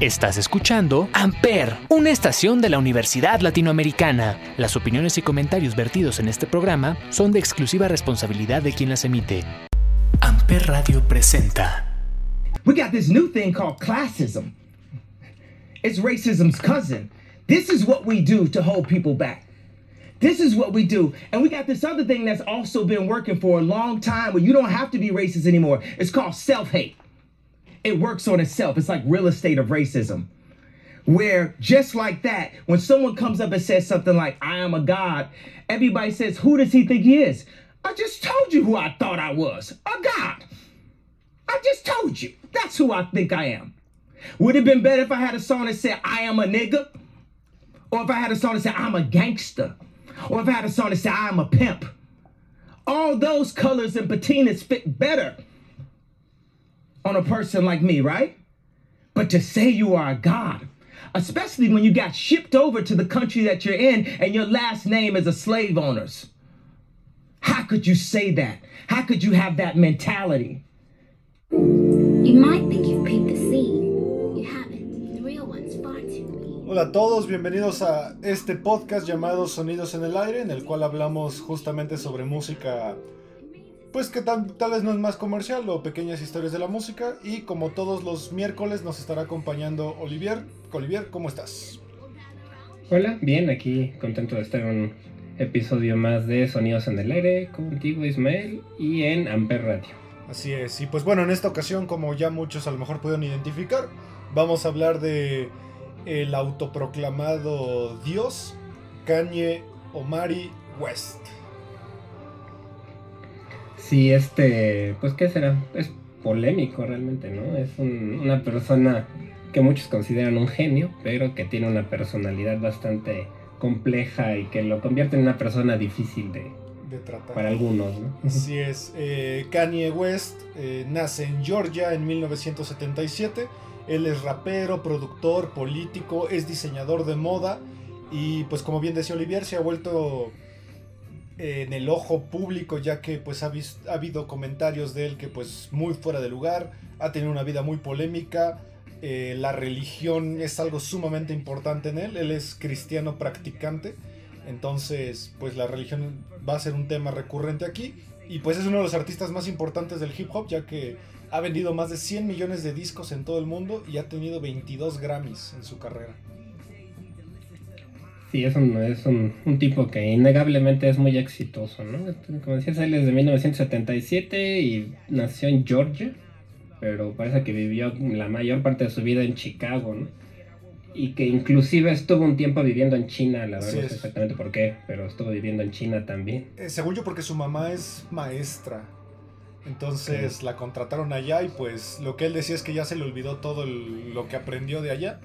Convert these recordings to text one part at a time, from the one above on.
Estás escuchando Amper, una estación de la Universidad Latinoamericana. Las opiniones y comentarios vertidos en este programa son de exclusiva responsabilidad de quien las emite. Amper Radio presenta. We got this new thing called classism. It's racism's cousin. This is what we do to hold people back. This is what we do. And we got this other thing that's also been working for a long time where you don't have to be racist anymore. It's called self hate. It works on itself. It's like real estate of racism. Where just like that, when someone comes up and says something like, I am a God, everybody says, Who does he think he is? I just told you who I thought I was a God. I just told you. That's who I think I am. Would it have been better if I had a song that said, I am a nigga? Or if I had a song that said, I'm a gangster? Or if I had a song that said, I'm a pimp? All those colors and patinas fit better on a person like me, right? But to say you are a God, especially when you got shipped over to the country that you're in and your last name is a slave owner's. How could you say that? How could you have that mentality? You might think you've peeped the scene. You haven't. The real one's far too mean. Hola a todos, bienvenidos a este podcast llamado Sonidos en el Aire, en el cual hablamos justamente sobre música, pues que tal, tal vez no es más comercial o pequeñas historias de la música. Y como todos los miércoles nos estará acompañando Olivier. Olivier, ¿cómo estás? Hola, bien, aquí contento de estar en un episodio más de Sonidos en el Aire contigo Ismael y en Amper Radio. Así es, y pues bueno, en esta ocasión, como ya muchos a lo mejor pudieron identificar, vamos a hablar de el autoproclamado Dios, Kanye Omari West. Sí, este, pues qué será, es polémico realmente, ¿no? Es un- una persona que muchos consideran un genio, pero que tiene una personalidad bastante compleja y que lo convierte en una persona difícil de, De tratar. para algunos, ¿no? Así es, eh, Kanye West eh, nace en Georgia en 1977. Él es rapero, productor, político, es diseñador de moda y pues como bien decía Olivier, se ha vuelto en el ojo público ya que pues ha, vis- ha habido comentarios de él que pues muy fuera de lugar, ha tenido una vida muy polémica, eh, la religión es algo sumamente importante en él, él es cristiano practicante. Entonces, pues la religión va a ser un tema recurrente aquí. Y pues es uno de los artistas más importantes del hip hop, ya que ha vendido más de 100 millones de discos en todo el mundo y ha tenido 22 Grammys en su carrera. Sí, es un, es un, un tipo que innegablemente es muy exitoso, ¿no? Como decías, él es de 1977 y nació en Georgia, pero parece que vivió la mayor parte de su vida en Chicago, ¿no? Y que inclusive estuvo un tiempo viviendo en China, la verdad no sé exactamente por qué, pero estuvo viviendo en China también. Eh, según yo, porque su mamá es maestra. Entonces la contrataron allá y pues lo que él decía es que ya se le olvidó todo el- lo que aprendió de allá.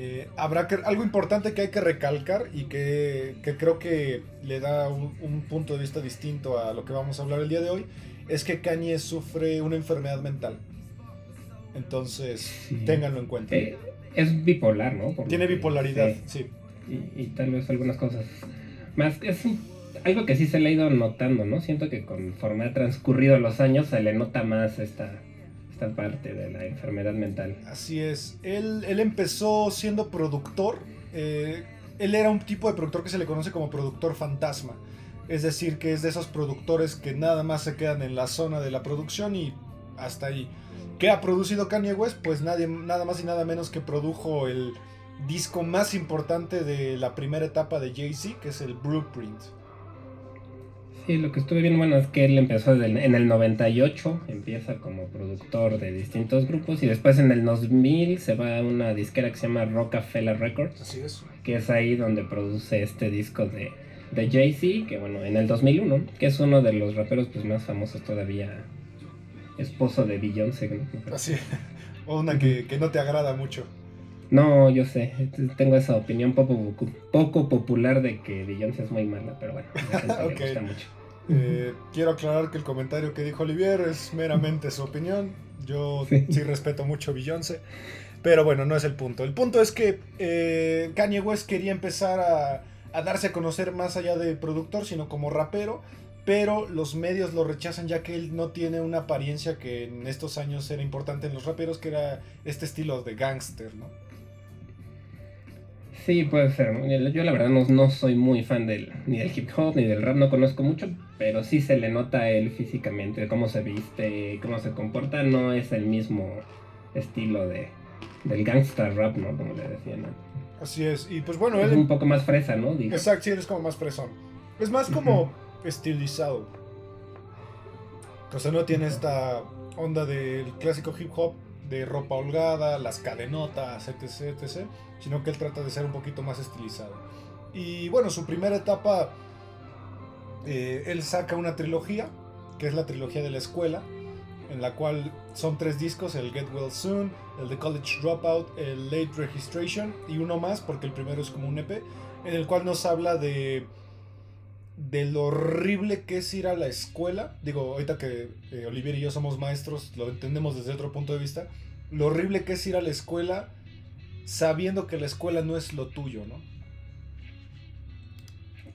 Eh, habrá que, algo importante que hay que recalcar y que, que creo que le da un, un punto de vista distinto a lo que vamos a hablar el día de hoy, es que Kanye sufre una enfermedad mental. Entonces, Sí. ténganlo en cuenta. Eh, es bipolar, ¿no? Por Tiene bipolaridad, sí. y, y tal vez algunas cosas más. Es algo que sí se le ha ido notando, ¿no? Siento que conforme ha transcurrido los años se le nota más esta, esta parte de la enfermedad mental. Así es. Él, él empezó siendo productor. eh, él era un tipo de productor que se le conoce como productor fantasma. Es decir, que es de esos productores que nada más se quedan en la zona de la producción y hasta ahí. ¿Qué ha producido Kanye West? Pues nadie, nada más y nada menos que produjo el disco más importante de la primera etapa de Jay-Z, que es el Blueprint. Sí, lo que estuve viendo, bueno, es que él empezó desde en el 98, empieza como productor de distintos grupos y después en el 2000 se va a una disquera que se llama Rockefeller Records. Así es. que es ahí donde produce este disco de, de Jay-Z, que bueno, en el 2001, que es uno de los raperos pues, más famosos todavía, esposo de Beyoncé. ¿no? Así. O una que, que no te agrada mucho. No, yo sé, tengo esa opinión poco, poco popular de que Beyoncé es muy mala, pero bueno, a la gente Ok. le gusta mucho. Eh, quiero aclarar que el comentario que dijo Olivier es meramente su opinión. Yo sí, Sí. respeto mucho a Beyoncé. Pero bueno, no es el punto. El punto es que eh, Kanye West quería empezar a, a darse a conocer más allá de productor, sino como rapero. pero los medios lo rechazan ya que él no tiene una apariencia que en estos años era importante en los raperos, que era este estilo de gangster, ¿no? Sí, puede ser. Yo la verdad no, no soy muy fan del, ni del hip hop ni del rap, no conozco mucho, pero sí se le nota a él físicamente, cómo se viste, cómo se comporta, no es el mismo estilo de, del gangster rap, ¿no? Como le decían. Así es, y pues bueno, Es él... un poco más fresa, ¿no? Digo. Exacto, sí, él es como más fresón. Es más como estilizado. O sea, no tiene esta onda del clásico hip hop de ropa holgada, las cadenotas, etc, etc. Sino que él trata de ser un poquito más estilizado. Y bueno, su primera etapa, eh, él saca una trilogía, que es la trilogía de la escuela, en la cual son tres discos, el Get Well Soon, el The College Dropout, el Late Registration y uno más, porque el primero es como un EP, en el cual nos habla de de lo horrible que es ir a la escuela. Digo, ahorita que eh, Olivier y yo somos maestros, lo entendemos desde otro punto de vista. Lo horrible que es ir a la escuela sabiendo que la escuela no es lo tuyo, ¿no?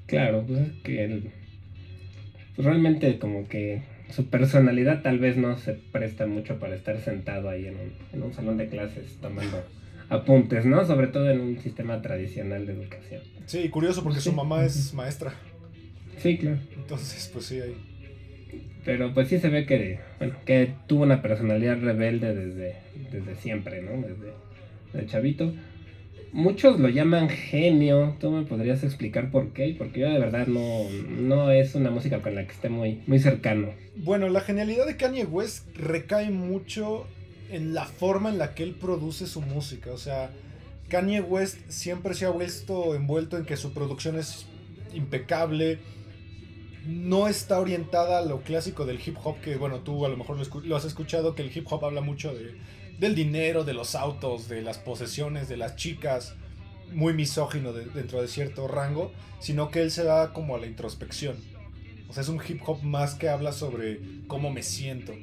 Claro, pues es que él, pues realmente como que su personalidad tal vez no se presta mucho para estar sentado ahí en un, en un salón de clases tomando apuntes, ¿no? Sobre todo en un sistema tradicional de educación. Sí, curioso porque su mamá es maestra. Sí, claro. Entonces, pues sí, ahí. Pero pues sí se ve que, bueno, que tuvo una personalidad rebelde desde, desde siempre, ¿no? Desde, desde chavito. Muchos lo llaman genio. ¿Tú me podrías explicar por qué? Porque yo de verdad no, no es una música con la que esté muy, muy cercano. Bueno, la genialidad de Kanye West recae mucho en la forma en la que él produce su música. O sea, Kanye West siempre se ha visto envuelto en que su producción es impecable. No está orientada a lo clásico del hip hop, que bueno, tú a lo mejor lo, lo has escuchado, que el hip hop habla mucho de, del dinero, de los autos, de las posesiones, de las chicas, muy misógino de- dentro de cierto rango, sino que él se va como a la introspección. O sea, es un hip hop más que habla sobre cómo me siento,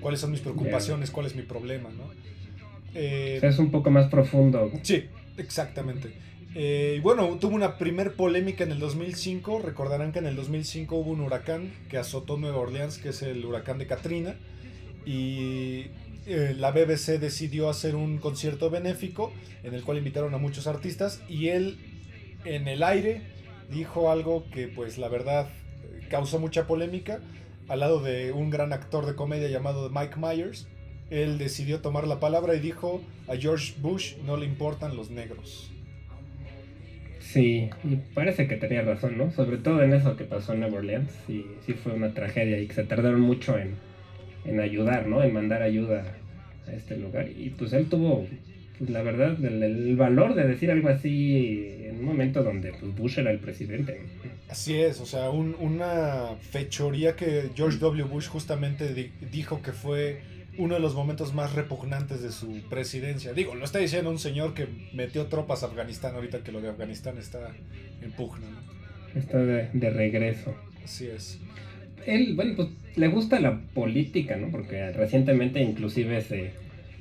cuáles son mis preocupaciones, cuál es mi problema, ¿no? Eh, es un poco más profundo. Sí, exactamente. Eh, bueno, tuvo una primer polémica en el 2005. Recordarán que en el 2005 hubo un huracán que azotó Nueva Orleans, que es el huracán de Katrina. Y eh, la BBC decidió hacer un concierto benéfico en el cual invitaron a muchos artistas. Y él, en el aire, dijo algo que, pues, la verdad, causó mucha polémica. Al lado de un gran actor de comedia llamado Mike Myers. Él decidió tomar la palabra y dijo a George Bush no le importan los negros. Sí, y parece que tenía razón, ¿no? Sobre todo en eso que pasó en Nueva Orleans. Sí, sí fue una tragedia y que se tardaron mucho en, en ayudar, ¿no? En mandar ayuda a este lugar. Y pues él tuvo, pues la verdad, el, valor de decir algo así en un momento donde pues, Bush era el presidente. Así es, o sea, un- una fechoría que George W. Bush justamente di- dijo que fue uno de los momentos más repugnantes de su presidencia. Digo, lo está diciendo un señor que metió tropas a Afganistán ahorita que lo de Afganistán está en pugna, ¿no? Está de, de regreso. Así es. Él, bueno, pues le gusta la política, ¿no? Porque recientemente inclusive se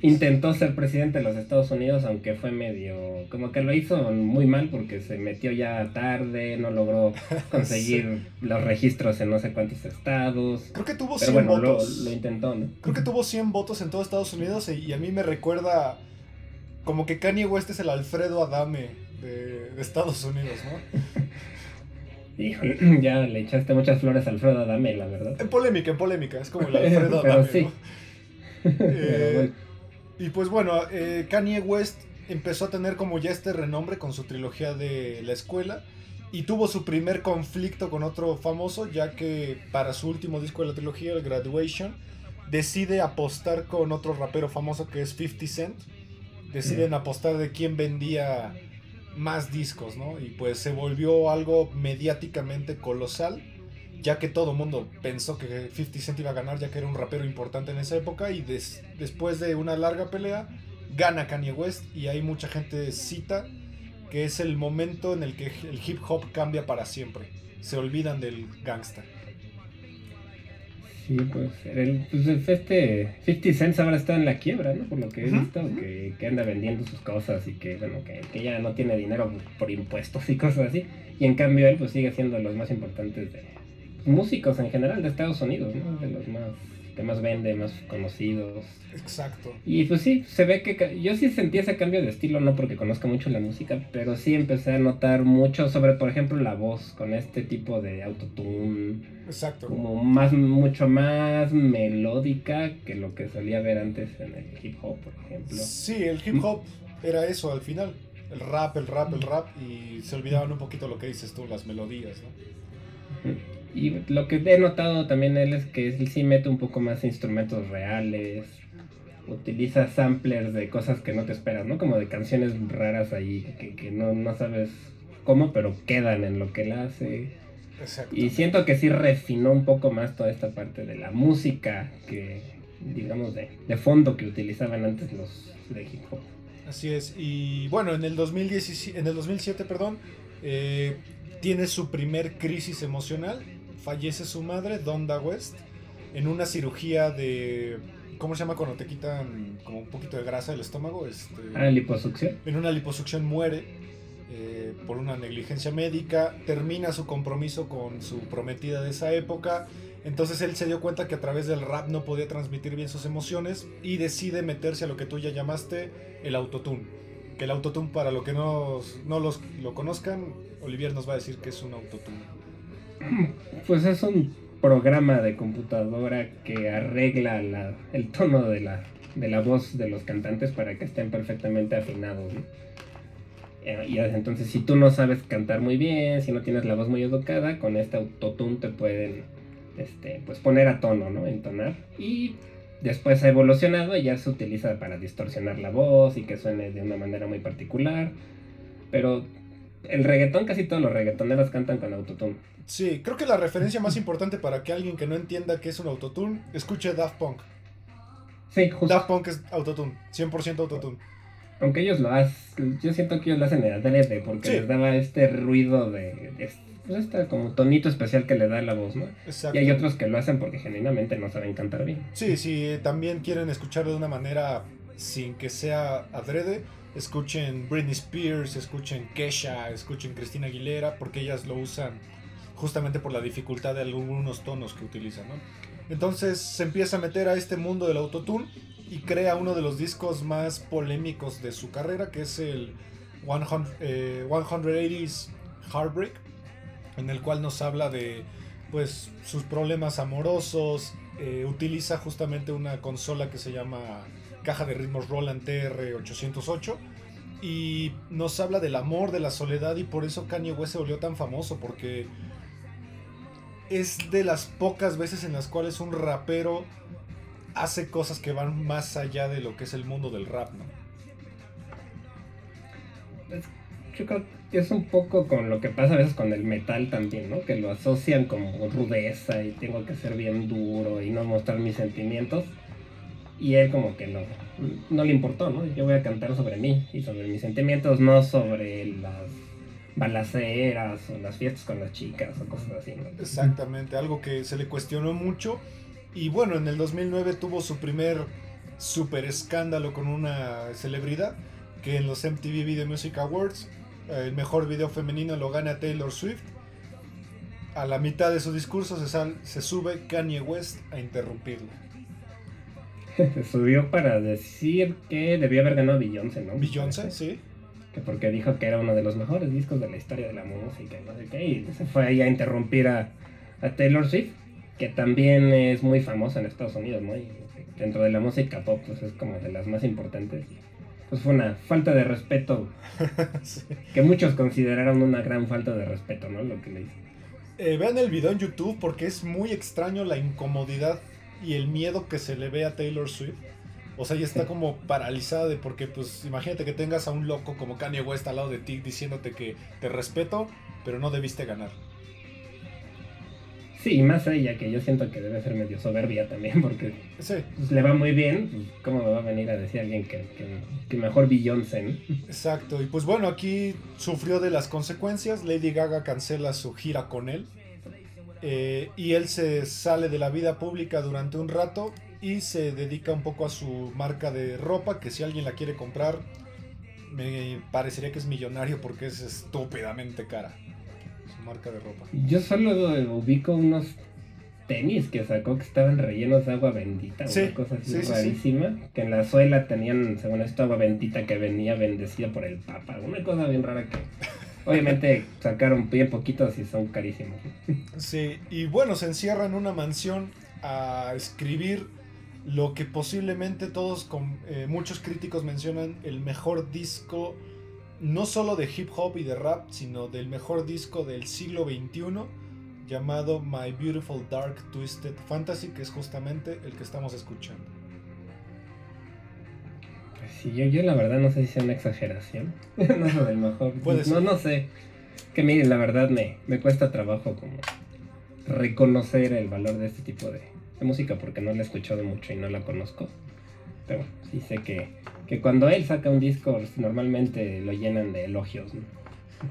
intentó ser presidente de los Estados Unidos, aunque fue medio, como que lo hizo muy mal porque se metió ya tarde, no logró conseguir los registros en no sé cuántos estados. Creo que tuvo Pero 100 bueno, lo, votos. lo intentó, ¿no? Creo que tuvo 100 votos en todo Estados Unidos y, a mí me recuerda como que Kanye West es el Alfredo Adame de, de Estados Unidos, ¿no? Híjole, ya le echaste muchas flores a Alfredo Adame, la verdad. En polémica, en polémica, es como el Alfredo Pero Adame, sí. ¿no? Pero Eh, bueno, Y pues bueno, eh, Kanye West empezó a tener como ya este renombre con su trilogía de la escuela y tuvo su primer conflicto con otro famoso ya que para su último disco de la trilogía, el Graduation, decide apostar con otro rapero famoso que es 50 Cent. Deciden apostar de quién vendía más discos, ¿no? Y pues se volvió algo mediáticamente colosal ya que todo el mundo pensó que 50 Cent iba a ganar, ya que era un rapero importante en esa época, y des- después de una larga pelea, gana Kanye West, y hay mucha gente cita que es el momento en el que el hip hop cambia para siempre. Se olvidan del gangsta. sí, pues, el, pues este 50 Cent ahora está en la quiebra, ¿no? Por lo que he visto, que, que anda vendiendo sus cosas y que, bueno, que, que ya no tiene dinero por impuestos y cosas así. Y en cambio él, pues, sigue siendo de los más importantes de, músicos en general de Estados Unidos, ¿no? De los más que más vende, más conocidos. Exacto. Y pues sí, se ve que yo sí sentí ese cambio de estilo, no porque conozca mucho la música, pero sí empecé a notar mucho sobre, por ejemplo, la voz con este tipo de autotune, Exacto. como más, mucho más melódica que lo que solía ver antes en el hip hop, por ejemplo. Sí, el hip hop era eso al final. El rap, el rap, el rap. Y se olvidaban un poquito lo que dices tú, las melodías, ¿no? Y lo que he notado también él es que él sí mete un poco más instrumentos reales, utiliza samplers de cosas que no te esperas, ¿no? Como de canciones raras ahí que, que no, no sabes cómo, pero quedan en lo que él hace. Y siento que sí refinó un poco más toda esta parte de la música que, digamos, de, de fondo que utilizaban antes los de hip hop. Así es. Y bueno, en el, 2017, en el 2007, perdón, eh, tiene su primer crisis emocional. Fallece su madre, Donda West, en una cirugía de... ¿Cómo se llama cuando te quitan como un poquito de grasa del estómago? Este, Ah, liposucción. en una liposucción muere eh, por una negligencia médica, termina su compromiso con su prometida de esa época, entonces él se dio cuenta que a través del rap no podía transmitir bien sus emociones y decide meterse a lo que tú ya llamaste el autotune. Que el autotune, para lo que no, no los, lo conozcan, Olivier nos va a decir que es un autotune. Pues es un programa de computadora que arregla la- el tono de la, de la voz de los cantantes para que estén perfectamente afinados. Eh, Y entonces si tú no sabes cantar muy bien, si no tienes la voz muy educada, con este autotune te pueden este, pues poner a tono, ¿no? Entonar. Y después ha evolucionado y ya se utiliza para distorsionar la voz y que suene de una manera muy particular. Pero el reggaetón, casi todos los reggaetoneros cantan con autotune. Sí, creo que la referencia más importante para que alguien que no entienda qué es un autotune, escuche Daft Punk. Sí, justo. Daft Punk es autotune, 100% autotune. Aunque ellos lo hacen, yo siento que ellos lo hacen en adrede porque Sí. les daba este ruido de, pues este como tonito especial que le da la voz, ¿no? Exacto. Y hay otros que lo hacen porque genuinamente no saben cantar bien. Sí, si también quieren escucharlo de una manera sin que sea adrede, escuchen Britney Spears, escuchen Kesha, escuchen Cristina Aguilera, porque ellas lo usan justamente por la dificultad de algunos tonos que utilizan, ¿no? Entonces se empieza a meter a este mundo del autotune y crea uno de los discos más polémicos de su carrera, que es el 100, eh, 180s Heartbreak, en el cual nos habla de pues sus problemas amorosos, eh, utiliza justamente una consola que se llama caja de ritmos Roland TR-808 y nos habla del amor, de la soledad y por eso Kanye West se volvió tan famoso porque es de las pocas veces en las cuales un rapero hace cosas que van más allá de lo que es el mundo del rap, ¿no? Es un poco con lo que pasa a veces con el metal también, ¿no? Que lo asocian como rudeza y tengo que ser bien duro y no mostrar mis sentimientos. Y él como que no, no le importó, ¿no? Yo voy a cantar sobre mí y sobre mis sentimientos, no sobre las balaceras o las fiestas con las chicas o cosas así, ¿no? Exactamente, algo que se le cuestionó mucho. Y bueno, en el 2009 tuvo su primer super escándalo con una celebridad, que en los MTV Video Music Awards, eh, el mejor video femenino lo gana Taylor Swift. A la mitad de su discurso se, sal- se sube Kanye West a interrumpirlo. Subió para decir que debió haber ganado Beyoncé, ¿no? Beyoncé, sí. que porque dijo que era uno de los mejores discos de la historia de la música y no sé qué, y se fue ahí a interrumpir a, a Taylor Swift, que también es muy famosa en Estados Unidos, ¿no? Y dentro de la música pop, pues es como de las más importantes. Pues fue una falta de respeto, Sí. que muchos consideraron una gran falta de respeto, ¿no? Lo que le hizo. Eh, vean el video en YouTube porque es muy extraño la incomodidad y el miedo que se le ve a Taylor Swift. O sea, ella está como paralizada de porque, pues, imagínate que tengas a un loco como Kanye West al lado de ti diciéndote que te respeto, pero no debiste ganar. Sí, y más a ella, que yo siento que debe ser medio soberbia también, porque Sí, pues, le va muy bien, pues, ¿cómo me va a venir a decir alguien que, que, que mejor Beyoncé, ¿no? exacto. Y pues bueno, aquí sufrió de las consecuencias. Lady Gaga cancela su gira con él. Eh, y él se sale de la vida pública durante un rato y se dedica un poco a su marca de ropa, que si alguien la quiere comprar, me parecería que es millonario porque es estúpidamente cara. su marca de ropa. Yo solo ubico unos tenis que sacó que estaban rellenos de agua bendita, Sí, una cosa así sí, sí, sí. rarísima, que en la suela tenían, según esto, agua bendita que venía bendecida por el Papa, una cosa bien rara que obviamente sacaron bien poquitos y son carísimos. Sí, y bueno, se encierra en una mansión a escribir lo que posiblemente todos, con, eh, muchos críticos mencionan el mejor disco, no solo de hip hop y de rap, sino del mejor disco del siglo XXI, llamado My Beautiful Dark Twisted Fantasy, que es justamente el que estamos escuchando. Pues sí, yo, yo la verdad no sé si sea una exageración, no del mejor, Puede no, ser. no sé, que miren, la verdad me, me cuesta trabajo como reconocer el valor de este tipo de, de música porque no la he escuchado mucho y no la conozco. Pero sí sé que, que cuando él saca un disco normalmente lo llenan de elogios. ¿no?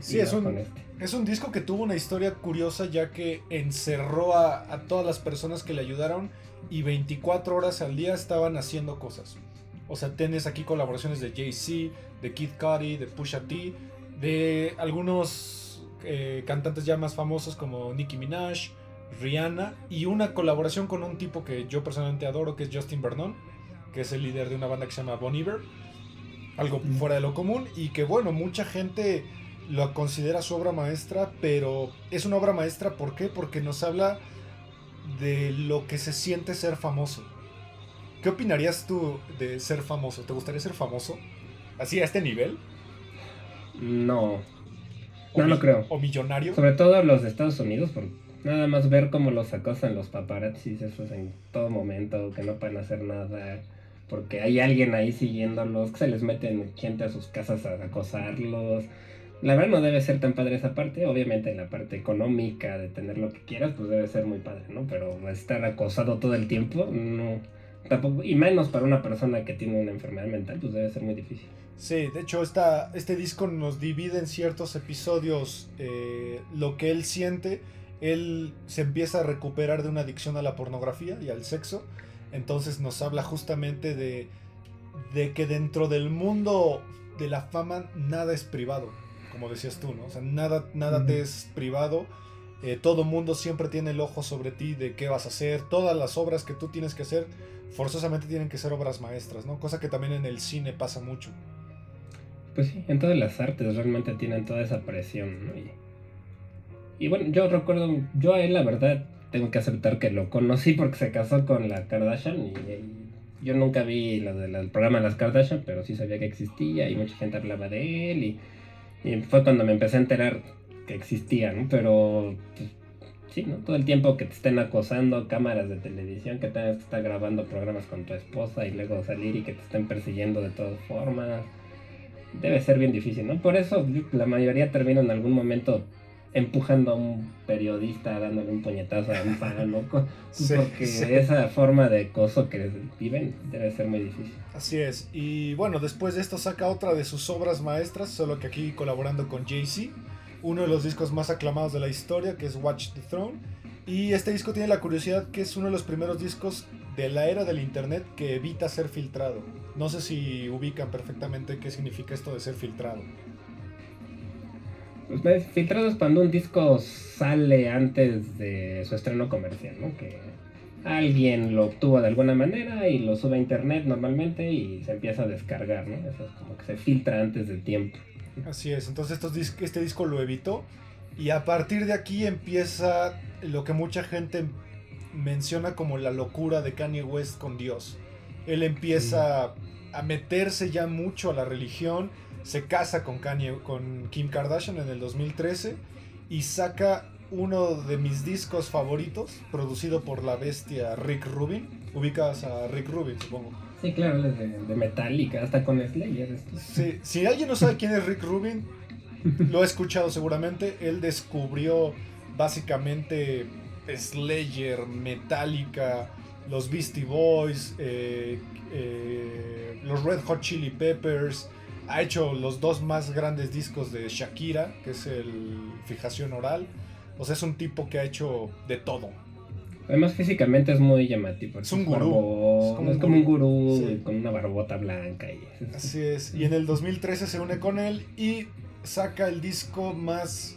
Sí, es un- este. Es un disco que tuvo una historia curiosa ya que encerró a, a todas las personas que le ayudaron y 24 horas al día estaban haciendo cosas. O sea, tienes aquí colaboraciones de Jay-Z, de Kid Cudi, de Pusha T, de algunos eh, cantantes ya más famosos como Nicki Minaj, Rihanna y una colaboración con un tipo que yo personalmente adoro que es Justin Vernon, que es el líder de una banda que se llama Bon Iver. Algo fuera de lo común y que bueno, mucha gente lo considera su obra maestra, pero es una obra maestra ¿por qué? Porque nos habla de lo que se siente ser famoso. ¿Qué opinarías tú de ser famoso? ¿Te gustaría ser famoso? ¿Así a este nivel? No, ¿O no lo creo. ¿O millonario? Sobre todo los de Estados Unidos, por nada más ver cómo los acosan los paparazzis, esos en todo momento, que no pueden hacer nada, porque hay alguien ahí siguiéndolos, que se les meten gente a sus casas a acosarlos. La verdad no debe ser tan padre esa parte, obviamente la parte económica de tener lo que quieras, pues debe ser muy padre, ¿no? Pero estar acosado todo el tiempo, no. Tampoco, y menos para una persona que tiene una enfermedad mental, pues debe ser muy difícil. Sí, de hecho esta, este disco nos divide en ciertos episodios eh, lo que él siente. Él se empieza a recuperar de una adicción a la pornografía y al sexo. Entonces nos habla justamente de, de que dentro del mundo de la fama nada es privado, como decías tú, ¿no? O sea, nada, nada te es privado. Eh, todo mundo siempre tiene el ojo sobre ti de qué vas a hacer. Todas las obras que tú tienes que hacer forzosamente tienen que ser obras maestras, ¿no? Cosa que también en el cine pasa mucho. Pues sí, en todas las artes realmente tienen toda esa presión, ¿no? Y, bueno, yo recuerdo, yo a él la verdad tengo que aceptar que lo conocí porque se casó con la Kardashian y, y yo nunca vi lo del programa de las Kardashian, pero sí sabía que existía y mucha gente hablaba de él y, y fue cuando me empecé a enterar que existía, ¿no? Pero pues, sí, ¿no? Todo el tiempo que te estén acosando, cámaras de televisión, que tengas que estar grabando programas con tu esposa y luego salir y que te estén persiguiendo de todas formas debe ser bien difícil, ¿no? Por eso la mayoría termina en algún momento empujando a un periodista, dándole un puñetazo a un fan, ¿no? Sí, Porque sí. esa forma de acoso que viven debe ser muy difícil. Así es. Y bueno, después de esto saca otra de sus obras maestras, solo que aquí colaborando con Jay-Z, uno de los discos más aclamados de la historia, que es Watch the Throne. Y este disco tiene la curiosidad que es uno de los primeros discos de la era del internet que evita ser filtrado. No sé si ubican perfectamente qué significa esto de ser filtrado. Pues, filtrado es cuando un disco sale antes de su estreno comercial, ¿no? Que alguien lo obtuvo de alguna manera y lo sube a internet normalmente y se empieza a descargar, ¿no? Eso es como que se filtra antes del tiempo. Así es, entonces este disco lo evitó y a partir de aquí empieza lo que mucha gente menciona como la locura de Kanye West con Dios. Él empieza a meterse ya mucho a la religión, se casa con Kanye, con Kim Kardashian en el 2013 y saca uno de mis discos favoritos, producido por la bestia Rick Rubin. Ubicas a Rick Rubin, supongo. Sí, claro, de, de Metallica, hasta con Slayer. esto. Sí, si alguien no sabe quién es Rick Rubin, lo he escuchado seguramente. Él descubrió básicamente Slayer, Metallica, los Beastie Boys, eh, eh, los Red Hot Chili Peppers. Ha hecho los dos más grandes discos de Shakira, que es el Fijación Oral. O sea, es un tipo que ha hecho de todo. Además, físicamente es muy llamativo. Es un barbón, gurú. Es como Es un como un gurú. gurú Sí. con una barbota blanca. Y, Así es. Y en el 2013 se une con él y saca el disco más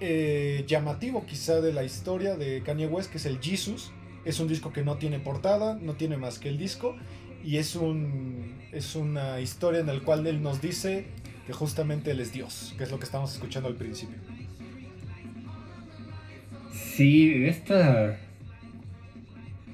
eh, llamativo quizá de la historia de Kanye West, que es el Jesus. Es un disco que no tiene portada, no tiene más que el disco. Y es, un, es una historia en la cual él nos dice que justamente él es Dios, que es lo que estamos escuchando al principio. Sí, esta...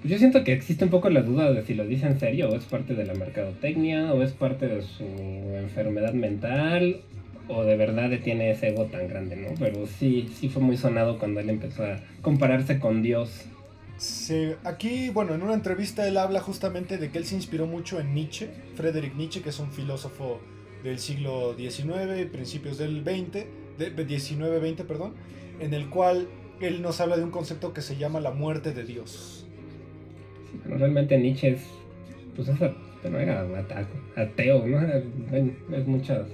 Yo siento que existe un poco la duda de si lo dice en serio o es parte de la mercadotecnia o es parte de su enfermedad mental o de verdad tiene ese ego tan grande, ¿no? Pero sí, sí fue muy sonado cuando él empezó a compararse con Dios. Sí, aquí, bueno, en una entrevista él habla justamente de que él se inspiró mucho en Nietzsche, Friedrich Nietzsche, que es un filósofo del siglo XIX, principios del 20, de 19-20, perdón, en el cual él nos habla de un concepto que se llama la muerte de Dios. Sí, pero realmente Nietzsche es, pues esa, pero era ateo, ¿no? es muchas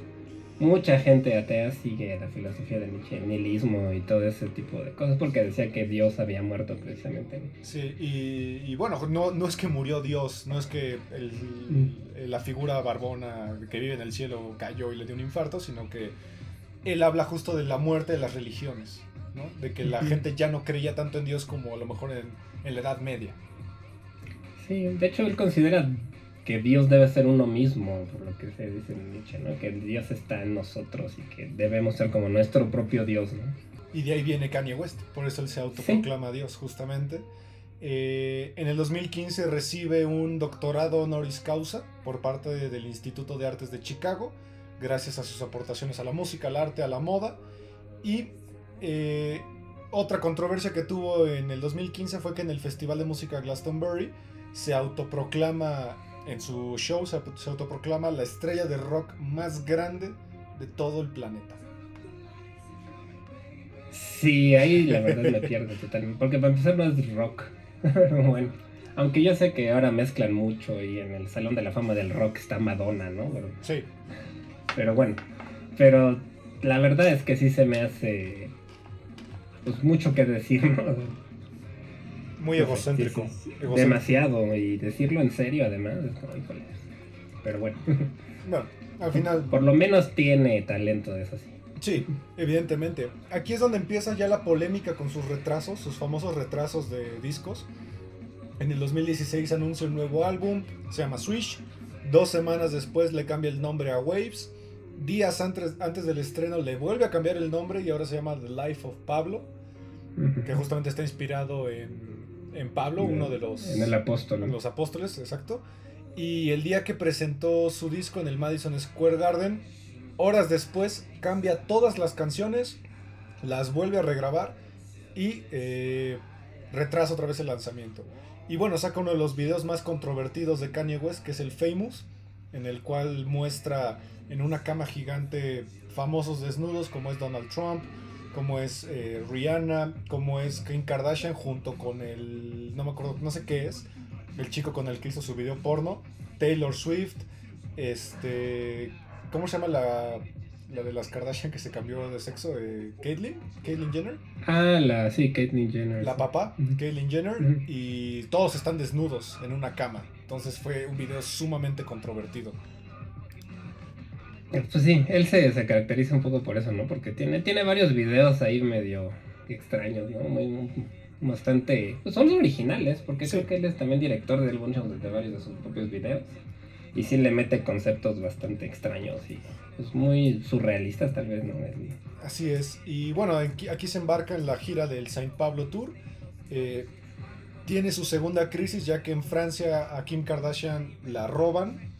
mucha gente atea sigue la filosofía de Nietzsche, el nihilismo y todo ese tipo de cosas, porque decía que Dios había muerto precisamente. Sí, y, bueno, no, no es que murió Dios, no es que mm. la figura barbona que vive en el cielo cayó y le dio un infarto, sino que él habla justo de la muerte de las religiones, ¿no? de que la gente ya no creía tanto en Dios como a lo mejor en, en la Edad Media. Sí, de hecho él considera que Dios debe ser uno mismo, por lo que se dice en Nietzsche, ¿no? Que Dios está en nosotros y que debemos ser como nuestro propio Dios, ¿no? Y de ahí viene Kanye West, por eso él se autoproclama Dios, justamente. Eh, en el 2015 recibe un doctorado honoris causa por parte del Instituto de Artes de Chicago, gracias a sus aportaciones a la música, al arte, a la moda. Y eh, otra controversia que tuvo en el 2015 fue que en el Festival de Música Glastonbury se autoproclama en su show se, autoproclama la estrella de rock más grande de todo el planeta. Sí, ahí la verdad me pierdo totalmente. Porque para empezar no es rock. bueno, aunque yo sé que ahora mezclan mucho y en el Salón de la Fama del Rock está Madonna, ¿no? Pero, sí. Pero bueno, pero la verdad es que sí se me hace pues mucho que decir, ¿no? Muy egocéntrico, Demasiado, y decirlo en serio además. Pero bueno. Bueno, al final. Por lo menos tiene talento, eso sí. Sí, evidentemente. Aquí es donde empieza ya la polémica con sus retrasos, sus famosos retrasos de discos. En el 2016 anuncia un nuevo álbum, se llama Swish. Dos semanas después le cambia el nombre a Waves. Días antes, antes del estreno le vuelve a cambiar el nombre y ahora se llama The Life of Pablo, que justamente está inspirado en en Pablo, uno de los... En el apóstol. Los apóstoles, exacto. Y el día que presentó su disco en el Madison Square Garden, horas después cambia todas las canciones, las vuelve a regrabar y eh, retrasa otra vez el lanzamiento. Y bueno, saca uno de los videos más controvertidos de Kanye West, que es el Famous, en el cual muestra en una cama gigante famosos desnudos como es Donald Trump, como es eh, Rihanna, como es Kim Kardashian junto con el, no me acuerdo, no sé qué es, el chico con el que hizo su video porno, Taylor Swift, este, ¿cómo se llama la, la de las Kardashian que se cambió de sexo? de Caitlyn, Caitlyn Jenner. Ah, la, sí, Caitlyn Jenner. La papá, Caitlyn Jenner, y todos están desnudos en una cama. Entonces fue un video sumamente controvertido. Pues sí, él se, se, caracteriza un poco por eso, ¿no? Porque tiene, tiene varios videos ahí medio extraños, ¿no? Muy, bastante... Pues son originales, porque creo que él es también director de algunos de varios de sus propios videos. Y sí le mete conceptos bastante extraños y pues muy surrealistas tal vez, ¿no? Así es. Y bueno, aquí, aquí se embarca en la gira del Saint Pablo Tour. Eh, tiene su segunda crisis ya que en Francia a Kim Kardashian la roban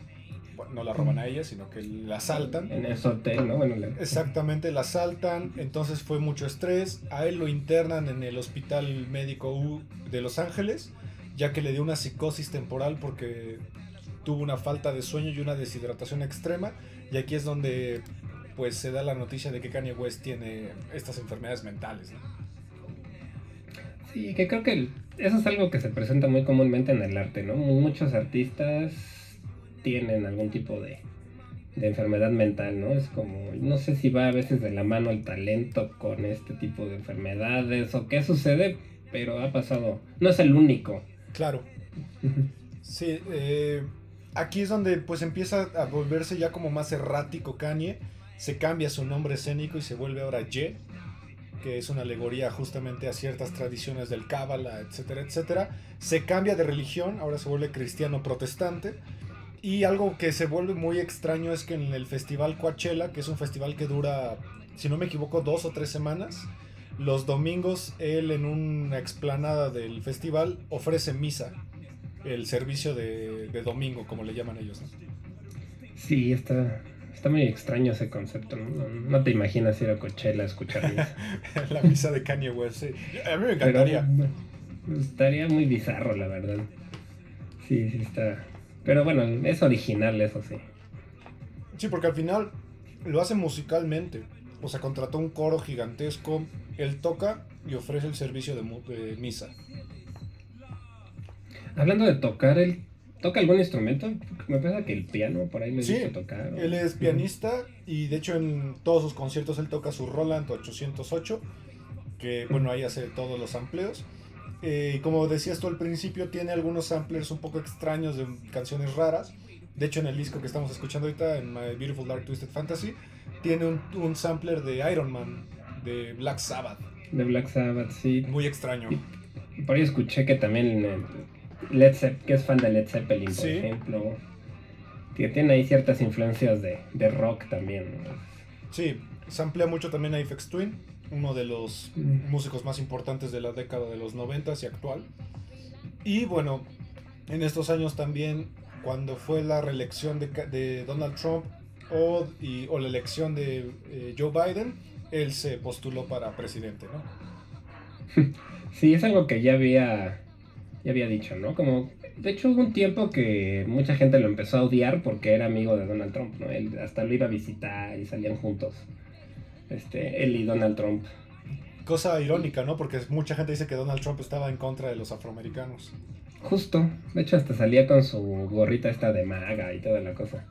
no la roban a ella, sino que la asaltan. En ese hotel, ¿no? Exactamente, la asaltan, entonces fue mucho estrés. A él lo internan en el Hospital Médico U de Los Ángeles, ya que le dio una psicosis temporal porque tuvo una falta de sueño y una deshidratación extrema. Y aquí es donde pues se da la noticia de que Kanye West tiene estas enfermedades mentales. Sí, que creo que eso es algo que se presenta muy comúnmente en el arte, ¿no? Muchos artistas tienen algún tipo de, enfermedad mental, ¿no? Es como, no sé si va a veces de la mano el talento con este tipo de enfermedades o qué sucede, pero ha pasado, no es el único. Claro. sí, eh, aquí es donde pues empieza a volverse ya como más errático Kanye, se cambia su nombre escénico y se vuelve ahora Ye, que es una alegoría justamente a ciertas tradiciones del Cábala, etcétera, etcétera. Se cambia de religión, ahora se vuelve cristiano protestante. Y algo que se vuelve muy extraño es que en el festival Coachella, que es un festival que dura, si no me equivoco, dos o tres semanas, los domingos él en una explanada del festival ofrece misa, el servicio de, de domingo, como le llaman ellos. ¿no? Sí, está, está muy extraño ese concepto, ¿no? No, te imaginas ir a Coachella a escuchar misa. la misa de Kanye West, sí. A mí me encantaría. estaría muy bizarro, la verdad. Sí, sí está. Pero bueno, es original, eso sí. Sí, porque al final lo hace musicalmente. O sea, contrató un coro gigantesco. Él toca y ofrece el servicio de, de misa. Hablando de tocar, ¿él toca algún instrumento? Me parece que el piano por ahí le Sí, tocar. ¿o? Él es pianista y de hecho en todos sus conciertos él toca su Roland 808, que bueno, ahí hace todos los amplios. Eh, como decías tú al principio, tiene algunos samplers un poco extraños de canciones raras. De hecho, en el disco que estamos escuchando ahorita, en My Beautiful Dark Twisted Fantasy, tiene un, un sampler de Iron Man, de Black Sabbath. De Black Sabbath, sí. Muy extraño. Y por ahí escuché que también eh, Led Zeppelin, que es fan de Led Zeppelin, por Sí. ejemplo, que tiene ahí ciertas influencias de, de rock también. ¿no? Sí, samplea mucho también a Aphex Twin, uno de los músicos más importantes de la década de los 90 y actual. Y bueno, en estos años también, cuando fue la reelección de, de Donald Trump o, y- o la elección de eh, Joe Biden, él se postuló para presidente, ¿no? Sí, es algo que ya había, ya había dicho, ¿no? Como, de hecho hubo un tiempo que mucha gente lo empezó a odiar porque era amigo de Donald Trump, ¿no? Él hasta lo iba a visitar y salían juntos. Este, él y Donald Trump. Cosa irónica, ¿no? Porque mucha gente dice que Donald Trump estaba en contra de los afroamericanos. Justo, de hecho hasta salía con su gorrita esta de maga y toda la cosa.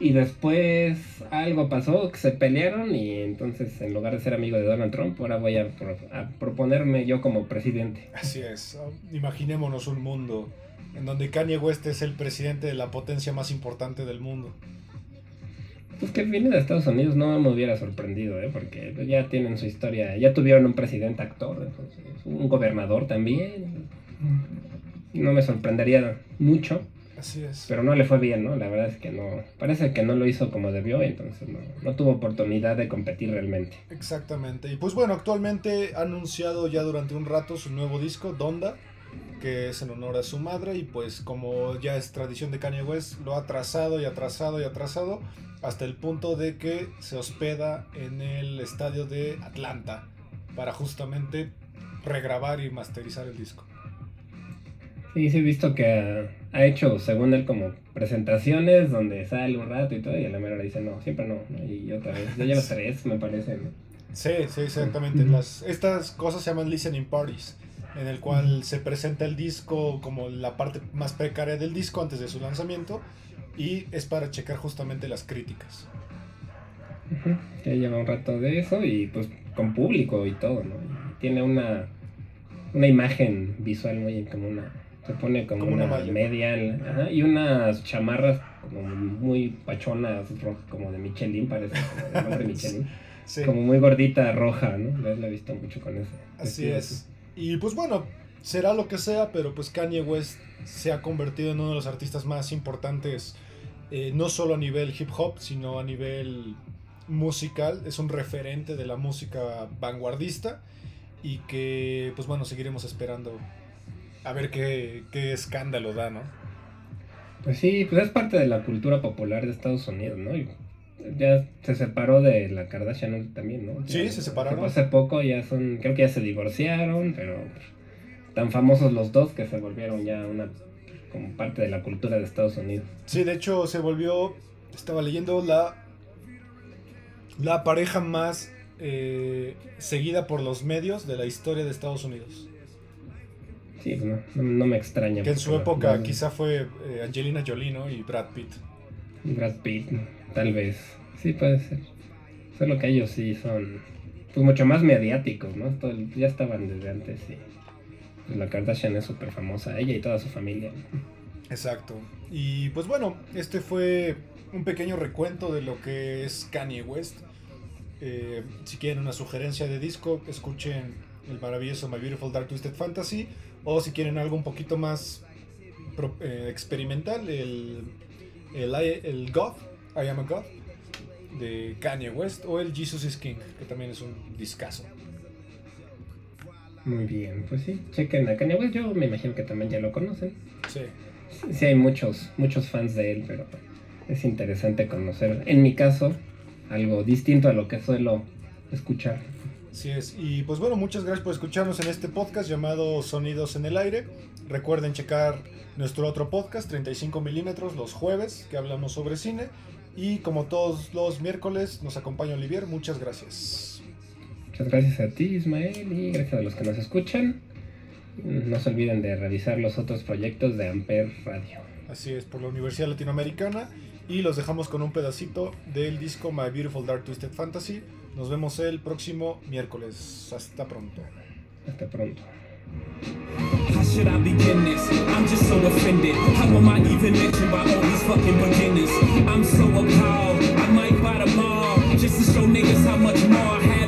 Y después algo pasó, que se pelearon y entonces en lugar de ser amigo de Donald Trump, ahora voy a, pro- a proponerme yo como presidente. Así es. Imaginémonos un mundo en donde Kanye West es el presidente de la potencia más importante del mundo. Pues que viene de Estados Unidos no me hubiera sorprendido, ¿eh? porque ya tienen su historia, ya tuvieron un presidente actor, entonces, un gobernador también. No me sorprendería mucho, Así es. pero no le fue bien, ¿no? La verdad es que no, parece que no lo hizo como debió, entonces no, no tuvo oportunidad de competir realmente. Exactamente. Y pues bueno, actualmente ha anunciado ya durante un rato su nuevo disco, Donda, que es en honor a su madre. Y pues como ya es tradición de Kanye West, lo ha atrasado y atrasado y atrasado hasta el punto de que se hospeda en el estadio de Atlanta para justamente regrabar y masterizar el disco. Sí, sí he visto que ha, ha hecho, según él, como presentaciones donde sale un rato y todo, y a la mera hora dice, no, siempre no, ¿no? y otra vez, ya lleva tres, me parece, ¿no? Sí, sí, exactamente. Las, estas cosas se llaman listening parties, en el cual se presenta el disco como la parte más precaria del disco antes de su lanzamiento y es para checar justamente las críticas. Ya lleva un rato de eso y pues con público y todo, ¿no? Y tiene una, una imagen visual muy como una... Se pone como, Como una una, media ajá, y unas chamarras como muy pachonas, rojas, como de Michelin, parece, como de Michelin. Sí, Como muy gordita, roja, ¿no? La, la he visto mucho con eso. así es. Y pues bueno, será lo que sea, pero pues Kanye West se ha convertido en uno de los artistas más importantes, eh, no solo a nivel hip hop, sino a nivel musical. Es un referente de la música vanguardista y que pues bueno, seguiremos esperando a ver qué, qué escándalo da, ¿no? Pues sí, pues es parte de la cultura popular de Estados Unidos, ¿no? Y ya se separó de la Kardashian también, ¿no? Sí, se separaron. Hace poco ya son, creo que ya se divorciaron, pero tan famosos los dos que se volvieron ya una como parte de la cultura de Estados Unidos. Sí, de hecho se volvió, estaba leyendo la, la pareja más eh, seguida por los medios de la historia de Estados Unidos. Sí, pues no, no, me extraña. Que en su época no- quizá fue eh, Angelina Jolie ¿no? y Brad Pitt. Brad Pitt, tal vez. Sí, puede ser. Solo que ellos sí son pues mucho más mediáticos, ¿no? Ya estaban desde antes pues, la Kardashian es súper famosa, ella y toda su familia. Exacto. Y pues bueno, este fue un pequeño recuento de lo que es Kanye West. Eh, si quieren una sugerencia de disco, escuchen el maravilloso My Beautiful Dark Twisted Fantasy. O si quieren algo un poquito más eh, experimental, el, el, el I Am a God, de Kanye West. O el Jesus is King, que también es un discazo. Muy bien, pues sí, chequen a Kanye West, yo me imagino que también ya lo conocen. Sí. Sí, sí hay muchos, muchos fans de él, pero es interesante conocer, en mi caso, algo distinto a lo que suelo escuchar. Así es. Y pues bueno, muchas gracias por escucharnos en este podcast llamado Sonidos en el Aire. Recuerden checar nuestro otro podcast, 35 milímetros, los jueves, que hablamos sobre cine. Y como todos los miércoles, nos acompaña Olivier. Muchas gracias. Muchas gracias a ti, Ismael, y gracias a los que nos escuchan. No se olviden de revisar los otros proyectos de Amper Radio. Así es, por la Universidad Latinoamericana. Y los dejamos con un pedacito del disco My Beautiful Dark Twisted Fantasy. Nos vemos el próximo miércoles. Hasta pronto. Hasta pronto. How should I begin this? I'm just so offended. How am I even mentioned by all these fucking beginners? I'm so appalled. I might buy them all just to show niggas how much more I have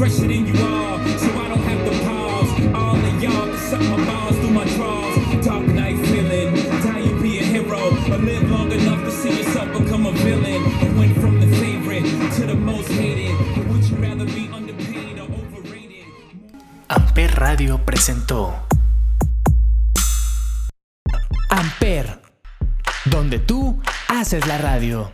fresher than you are, so I don't have to pause. All of y'all can suck my balls through my drawers. Dark night feeling. How you be a hero, but live long enough to see yourself become a villain. And went from the favorite to the most hated. Would you rather be underpaid or overrated? Amper Radio presentó Amper, donde tú haces la radio.